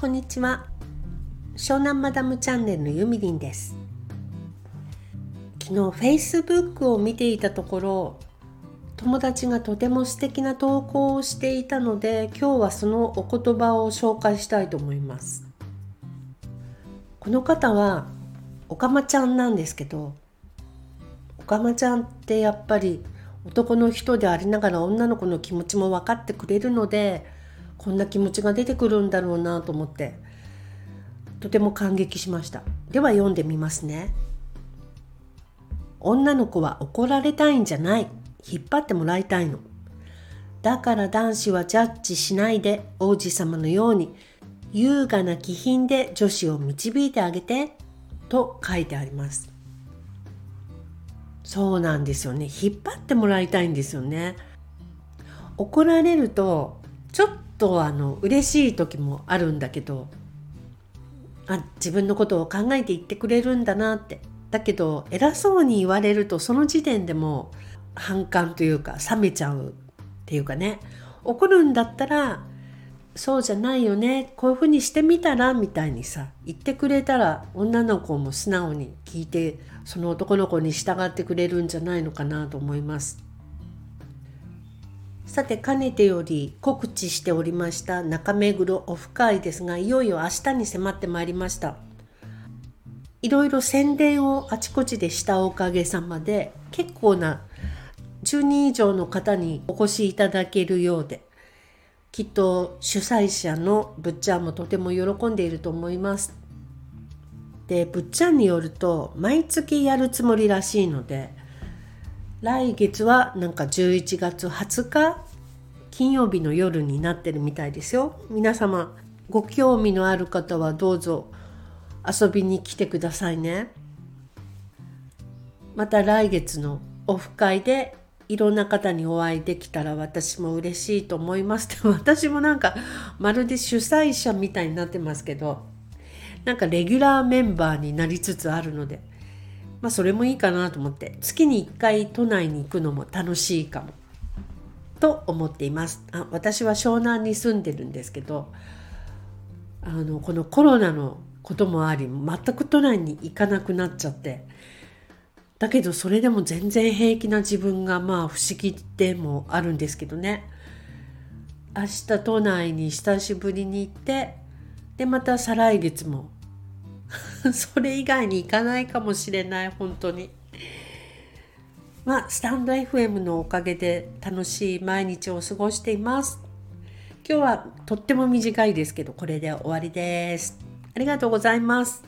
こんにちは。湘南マダムチャンネルのゆみりんです。昨日 Facebook を見ていたところ友達がとても素敵な投稿をしていたので今日はそのお言葉を紹介したいと思います。この方はおかまちゃんなんですけどおかまちゃんってやっぱり男の人でありながら女の子の気持ちも分かってくれるのでこんな気持ちが出てくるんだろうなと思ってとても感激しました。では読んでみますね。女の子は怒られたいんじゃない。引っ張ってもらいたいの。だから男子はジャッジしないで王子様のように優雅な気品で女子を導いてあげてと書いてあります。そうなんですよね。引っ張ってもらいたいんですよね。怒られるとちょっとあの嬉しい時もあるんだけどあ自分のことを考えて言ってくれるんだなって。だけど偉そうに言われるとその時点でも反感というか冷めちゃうっていうかね。怒るんだったらそうじゃないよねこういうふうにしてみたらみたいにさ言ってくれたら女の子も素直に聞いてその男の子に従ってくれるんじゃないのかなと思います。さてかねてより告知しておりました中目黒オフ会ですがいよいよ明日に迫ってまいりましたいろいろ宣伝をあちこちでしたおかげさまで結構な10人以上の方にお越しいただけるようできっと主催者のぶっちゃんもとても喜んでいると思います。でぶっちゃんによると毎月やるつもりらしいので来月はなんか11月20日金曜日の夜になってるみたいですよ。皆様ご興味のある方はどうぞ遊びに来てくださいね。また来月のオフ会でいろんな方にお会いできたら私も嬉しいと思います 私もなんかまるで主催者みたいになってますけどなんかレギュラーメンバーになりつつあるのでまあそれもいいかなと思って月に1回都内に行くのも楽しいかもと思っています。あ私は湘南に住んでるんですけどあのこのコロナのこともあり全く都内に行かなくなっちゃってだけどそれでも全然平気な自分がまあ不思議でもあるんですけどね。明日都内に久しぶりに行ってでまた再来月も それ以外に行かないかもしれない本当に。まあスタンド FM のおかげで楽しい毎日を過ごしています。今日はとっても短いですけどこれで終わりです。ありがとうございます。